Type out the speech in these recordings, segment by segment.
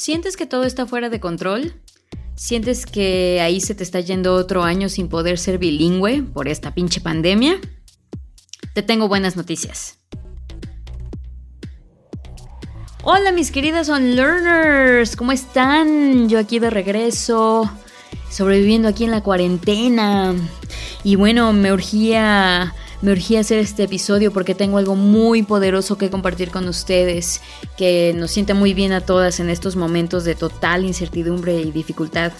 ¿Sientes que todo está fuera de control? ¿Sientes que ahí se te está yendo otro año sin poder ser bilingüe por esta pinche pandemia? Te tengo buenas noticias. Hola mis queridas learners, ¿cómo están? Yo aquí de regreso, sobreviviendo aquí en la cuarentena. Y bueno, me urgía me urgía hacer este episodio porque tengo algo muy poderoso que compartir con ustedes, que nos siente muy bien a todas en estos momentos de total incertidumbre y dificultad.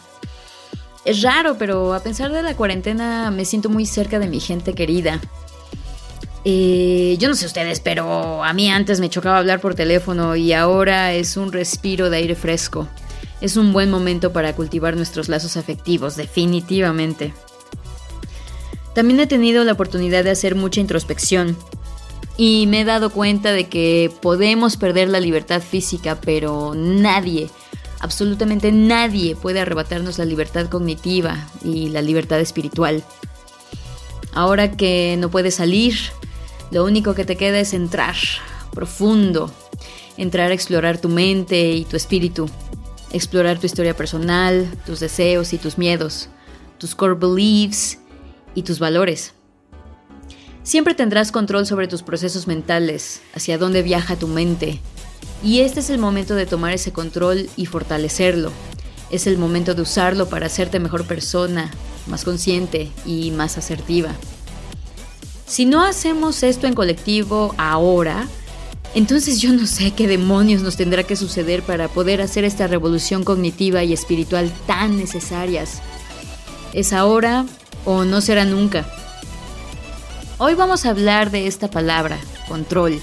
Es raro, pero a pesar de la cuarentena me siento muy cerca de mi gente querida. Eh, yo no sé ustedes, pero a mí antes me chocaba hablar por teléfono y ahora es un respiro de aire fresco. Es un buen momento para cultivar nuestros lazos afectivos, definitivamente. También he tenido la oportunidad de hacer mucha introspección y me he dado cuenta de que podemos perder la libertad física, pero nadie, absolutamente nadie puede arrebatarnos la libertad cognitiva y la libertad espiritual. Ahora que no puedes salir, lo único que te queda es entrar profundo, entrar a explorar tu mente y tu espíritu, explorar tu historia personal, tus deseos y tus miedos, tus core beliefs y tus valores. Siempre tendrás control sobre tus procesos mentales, hacia dónde viaja tu mente, y este es el momento de tomar ese control y fortalecerlo. Es el momento de usarlo para hacerte mejor persona, más consciente y más asertiva. Si no hacemos esto en colectivo ahora, entonces yo no sé qué demonios nos tendrá que suceder para poder hacer esta revolución cognitiva y espiritual tan necesarias. Es ahora o no será nunca. Hoy vamos a hablar de esta palabra, control.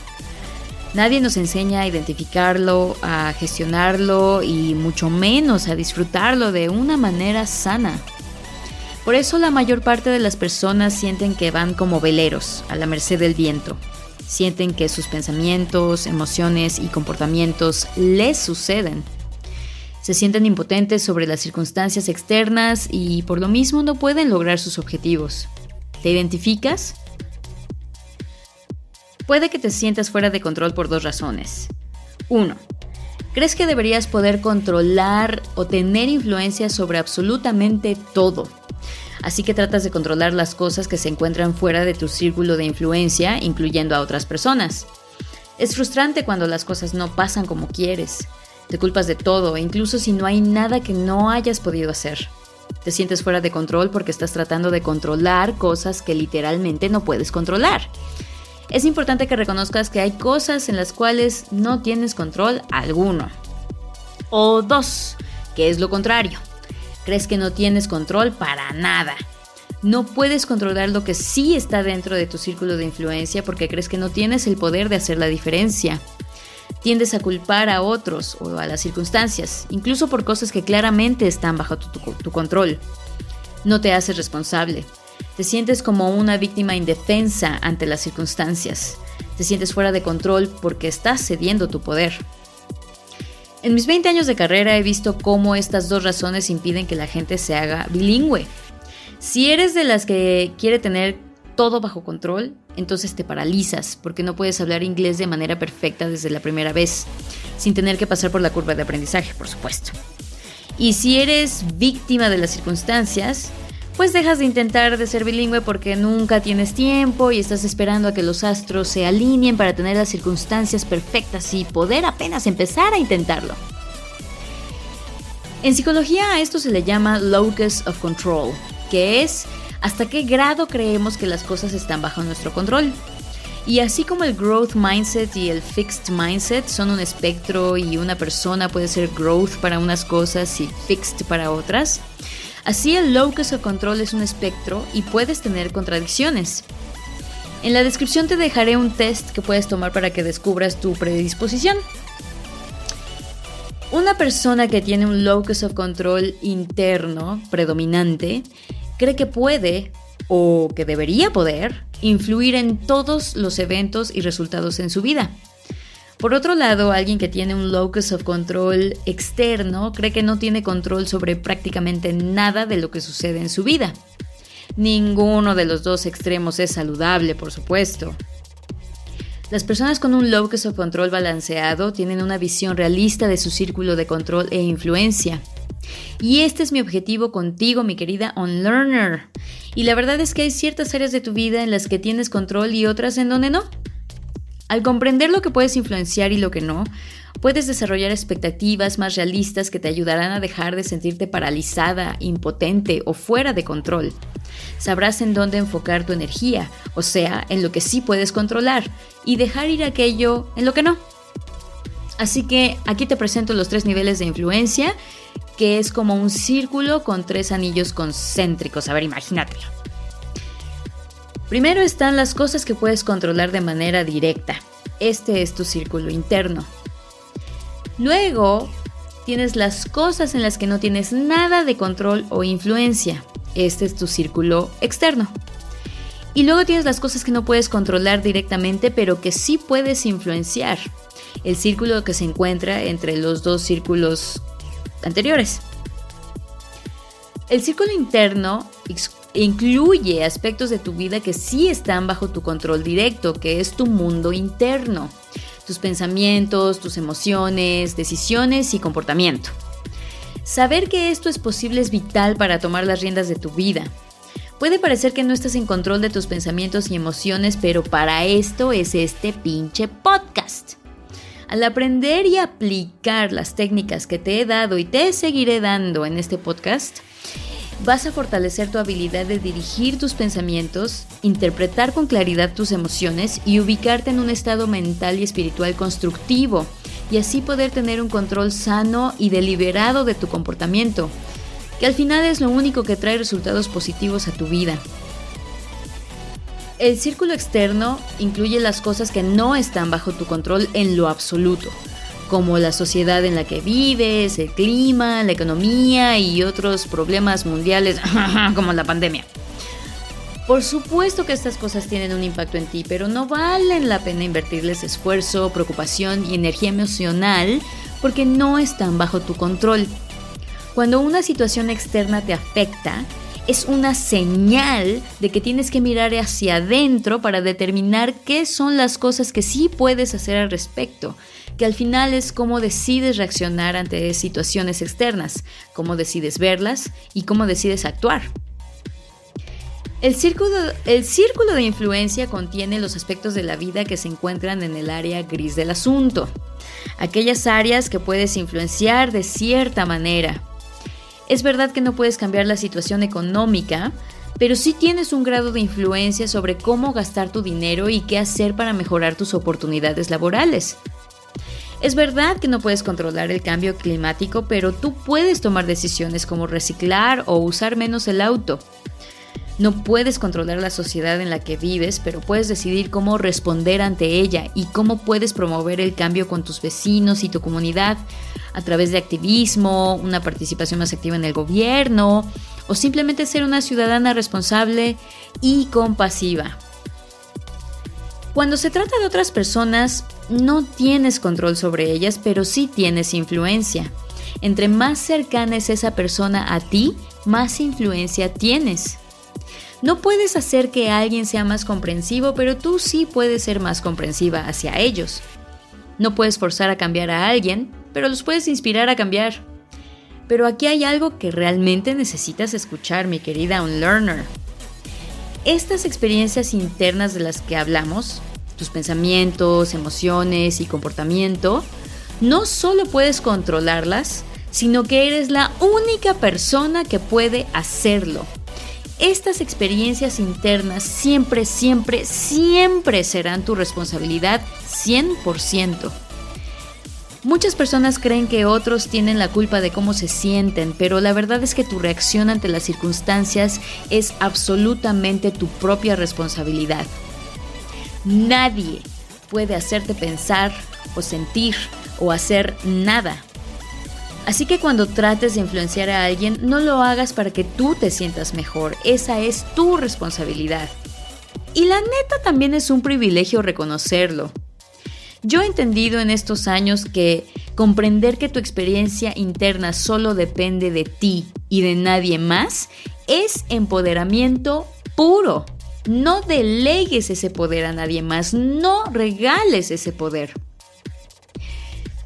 Nadie nos enseña a identificarlo, a gestionarlo y mucho menos a disfrutarlo de una manera sana. Por eso la mayor parte de las personas sienten que van como veleros, a la merced del viento. Sienten que sus pensamientos, emociones y comportamientos les suceden se sienten impotentes sobre las circunstancias externas y por lo mismo no pueden lograr sus objetivos. ¿Te identificas? Puede que te sientas fuera de control por dos razones. 1. ¿Crees que deberías poder controlar o tener influencia sobre absolutamente todo? Así que tratas de controlar las cosas que se encuentran fuera de tu círculo de influencia, incluyendo a otras personas. Es frustrante cuando las cosas no pasan como quieres. Te culpas de todo, incluso si no hay nada que no hayas podido hacer. Te sientes fuera de control porque estás tratando de controlar cosas que literalmente no puedes controlar. Es importante que reconozcas que hay cosas en las cuales no tienes control alguno. O dos, que es lo contrario. Crees que no tienes control para nada. No puedes controlar lo que sí está dentro de tu círculo de influencia porque crees que no tienes el poder de hacer la diferencia tiendes a culpar a otros o a las circunstancias, incluso por cosas que claramente están bajo tu, control. No te haces responsable. Te sientes como una víctima indefensa ante las circunstancias. Te sientes fuera de control porque estás cediendo tu poder. En mis 20 años de carrera he visto cómo estas dos razones impiden que la gente se haga bilingüe. Si eres de las que quiere tener todo bajo control, entonces te paralizas porque no puedes hablar inglés de manera perfecta desde la primera vez, sin tener que pasar por la curva de aprendizaje, por supuesto. Y si eres víctima de las circunstancias, pues dejas de intentar de ser bilingüe porque nunca tienes tiempo y estás esperando a que los astros se alineen para tener las circunstancias perfectas y poder apenas empezar a intentarlo. En psicología a esto se le llama locus of control, que es hasta qué grado creemos que las cosas están bajo nuestro control. Y así como el growth mindset y el fixed mindset son un espectro y una persona puede ser growth para unas cosas y fixed para otras, así el locus of control es un espectro y puedes tener contradicciones. En la descripción te dejaré un test que puedes tomar para que descubras tu predisposición. Una persona que tiene un locus of control interno predominante cree que puede o que debería poder influir en todos los eventos y resultados en su vida. Por otro lado, alguien que tiene un locus of control externo cree que no tiene control sobre prácticamente nada de lo que sucede en su vida. Ninguno de los dos extremos es saludable, por supuesto. Las personas con un locus of control balanceado tienen una visión realista de su círculo de control e influencia. Y este es mi objetivo contigo, mi querida Unlearner. Y la verdad es que hay ciertas áreas de tu vida en las que tienes control y otras en donde no. Al comprender lo que puedes influenciar y lo que no, puedes desarrollar expectativas más realistas que te ayudarán a dejar de sentirte paralizada, impotente o fuera de control. Sabrás en dónde enfocar tu energía, o sea, en lo que sí puedes controlar, y dejar ir aquello en lo que no. Así que aquí te presento los tres niveles de influencia, que es como un círculo con tres anillos concéntricos. A ver, imagínatelo. Primero están las cosas que puedes controlar de manera directa. Este es tu círculo interno. Luego tienes las cosas en las que no tienes nada de control o influencia. Este es tu círculo externo. Y luego tienes las cosas que no puedes controlar directamente, pero que sí puedes influenciar. El círculo que se encuentra entre los dos círculos anteriores. El círculo interno incluye aspectos de tu vida que sí están bajo tu control directo, que es tu mundo interno, tus pensamientos, tus emociones, decisiones y comportamiento. Saber que esto es posible es vital para tomar las riendas de tu vida. Puede parecer que no estás en control de tus pensamientos y emociones, pero para esto es este pinche podcast. Al aprender y aplicar las técnicas que te he dado y te seguiré dando en este podcast, vas a fortalecer tu habilidad de dirigir tus pensamientos, interpretar con claridad tus emociones y ubicarte en un estado mental y espiritual constructivo, y así poder tener un control sano y deliberado de tu comportamiento, que al final es lo único que trae resultados positivos a tu vida. El círculo externo incluye las cosas que no están bajo tu control en lo absoluto, como la sociedad en la que vives, el clima, la economía y otros problemas mundiales como la pandemia. Por supuesto que estas cosas tienen un impacto en ti, pero no valen la pena invertirles esfuerzo, preocupación y energía emocional porque no están bajo tu control. Cuando una situación externa te afecta, es una señal de que tienes que mirar hacia adentro para determinar qué son las cosas que sí puedes hacer al respecto que al final es cómo decides reaccionar ante situaciones externas, cómo decides verlas y cómo decides actuar. El círculo, el círculo de influencia contiene los aspectos de la vida que se encuentran en el área gris del asunto, aquellas áreas que puedes influenciar de cierta manera. Es verdad que no puedes cambiar la situación económica, pero sí tienes un grado de influencia sobre cómo gastar tu dinero y qué hacer para mejorar tus oportunidades laborales. Es verdad que no puedes controlar el cambio climático, pero tú puedes tomar decisiones como reciclar o usar menos el auto. No puedes controlar la sociedad en la que vives, pero puedes decidir cómo responder ante ella y cómo puedes promover el cambio con tus vecinos y tu comunidad a través de activismo, una participación más activa en el gobierno o simplemente ser una ciudadana responsable y compasiva. Cuando se trata de otras personas, no tienes control sobre ellas, pero sí tienes influencia. Entre más cercana es esa persona a ti, más influencia tienes. No puedes hacer que alguien sea más comprensivo, pero tú sí puedes ser más comprensiva hacia ellos. No puedes forzar a cambiar a alguien, pero los puedes inspirar a cambiar. Pero aquí hay algo que realmente necesitas escuchar, mi querida Unlearner. Estas experiencias internas de las que hablamos tus pensamientos, emociones y comportamiento, no solo puedes controlarlas, sino que eres la única persona que puede hacerlo. Estas experiencias internas siempre, siempre, siempre serán tu responsabilidad 100%. Muchas personas creen que otros tienen la culpa de cómo se sienten, pero la verdad es que tu reacción ante las circunstancias es absolutamente tu propia responsabilidad. Nadie puede hacerte pensar o sentir o hacer nada. Así que cuando trates de influenciar a alguien, no lo hagas para que tú te sientas mejor. Esa es tu responsabilidad. Y la neta también es un privilegio reconocerlo. Yo he entendido en estos años que comprender que tu experiencia interna solo depende de ti y de nadie más es empoderamiento puro. No delegues ese poder a nadie más, no regales ese poder.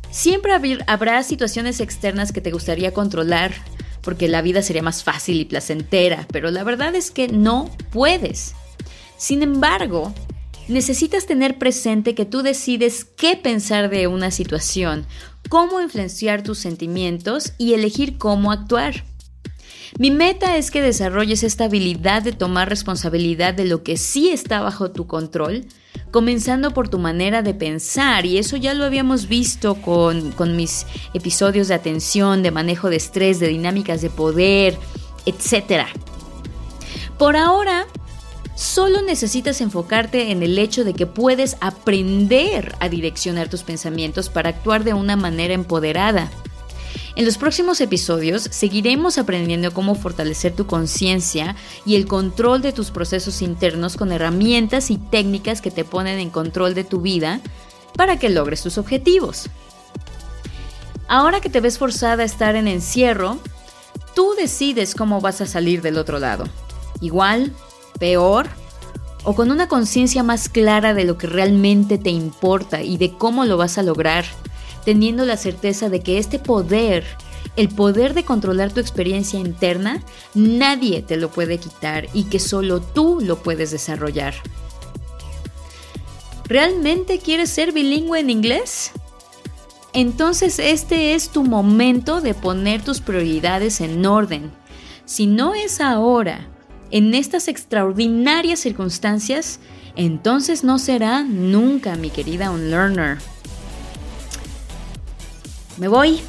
Siempre habrá situaciones externas que te gustaría controlar, porque la vida sería más fácil y placentera, pero la verdad es que no puedes. Sin embargo, necesitas tener presente que tú decides qué pensar de una situación, cómo influenciar tus sentimientos y elegir cómo actuar. Mi meta es que desarrolles esta habilidad de tomar responsabilidad de lo que sí está bajo tu control, comenzando por tu manera de pensar, y eso ya lo habíamos visto con, mis episodios de atención, de manejo de estrés, de dinámicas de poder, etc. Por ahora, solo necesitas enfocarte en el hecho de que puedes aprender a direccionar tus pensamientos para actuar de una manera empoderada. En los próximos episodios seguiremos aprendiendo cómo fortalecer tu conciencia y el control de tus procesos internos con herramientas y técnicas que te ponen en control de tu vida para que logres tus objetivos. Ahora que te ves forzada a estar en encierro, tú decides cómo vas a salir del otro lado. Igual, peor o con una conciencia más clara de lo que realmente te importa y de cómo lo vas a lograr teniendo la certeza de que este poder, el poder de controlar tu experiencia interna, nadie te lo puede quitar y que solo tú lo puedes desarrollar. ¿Realmente quieres ser bilingüe en inglés? Entonces este es tu momento de poner tus prioridades en orden. Si no es ahora, en estas extraordinarias circunstancias, entonces no será nunca, mi querida Unlearner. Me voy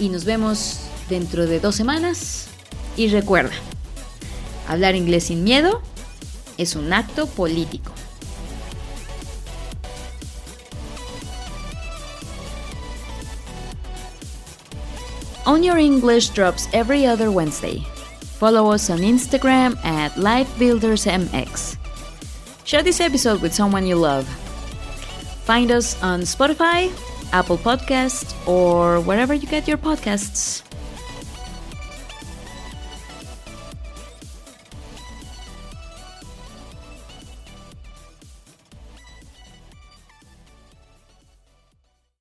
y nos vemos dentro de dos semanas. Y recuerda, hablar inglés sin miedo es un acto político. On Your English drops every other Wednesday. Follow us on Instagram at LifeBuildersMX. Share this episode with someone you love. Find us on Spotify, Apple Podcast, or wherever you get your podcasts.